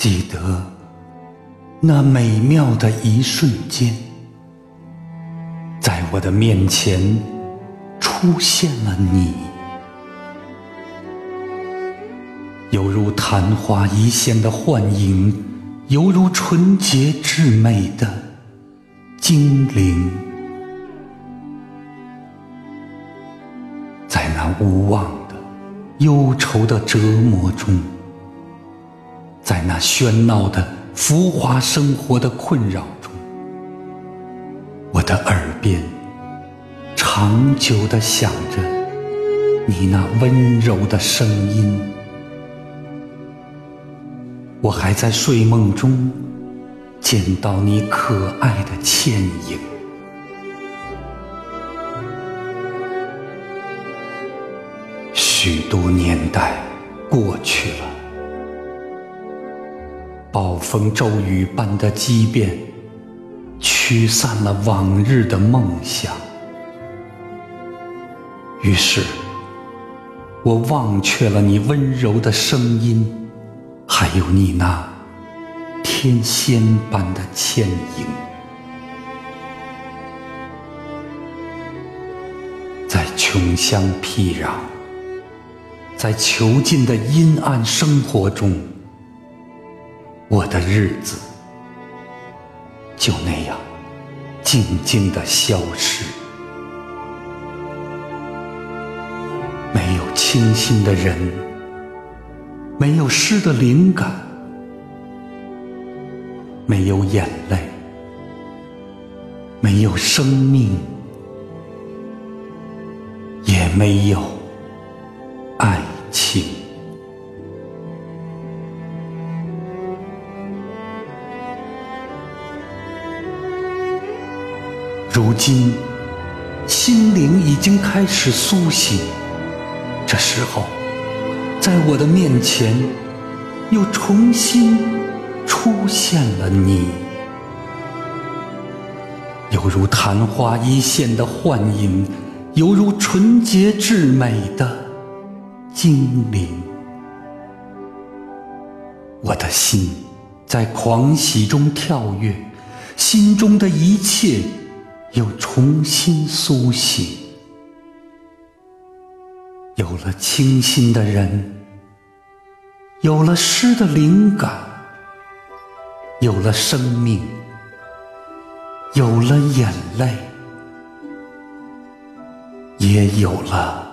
记得那美妙的一瞬间，在我的面前出现了你，犹如昙花一现的幻影，犹如纯洁至美的精灵。在那无望的、忧愁的折磨中，在那喧闹的浮华生活的困扰中，我的耳边长久地响着你那温柔的声音。我还在睡梦中见到你可爱的倩影。许多年代过去了，暴风骤雨般的激变驱散了往日的梦想。于是，我忘却了你温柔的声音，还有你那天仙般的倩影，在穷乡僻壤。在囚禁的阴暗生活中，我的日子就那样静静的消失。没有清新的人，没有诗的灵感，没有眼泪，没有生命，也没有。爱情，如今心灵已经开始苏醒。这时候，在我的面前又重新出现了你，犹如昙花一现的幻影，犹如纯洁至美的。精灵，我的心在狂喜中跳跃，心中的一切又重新苏醒。有了清新的人，有了诗的灵感，有了生命，有了眼泪，也有了。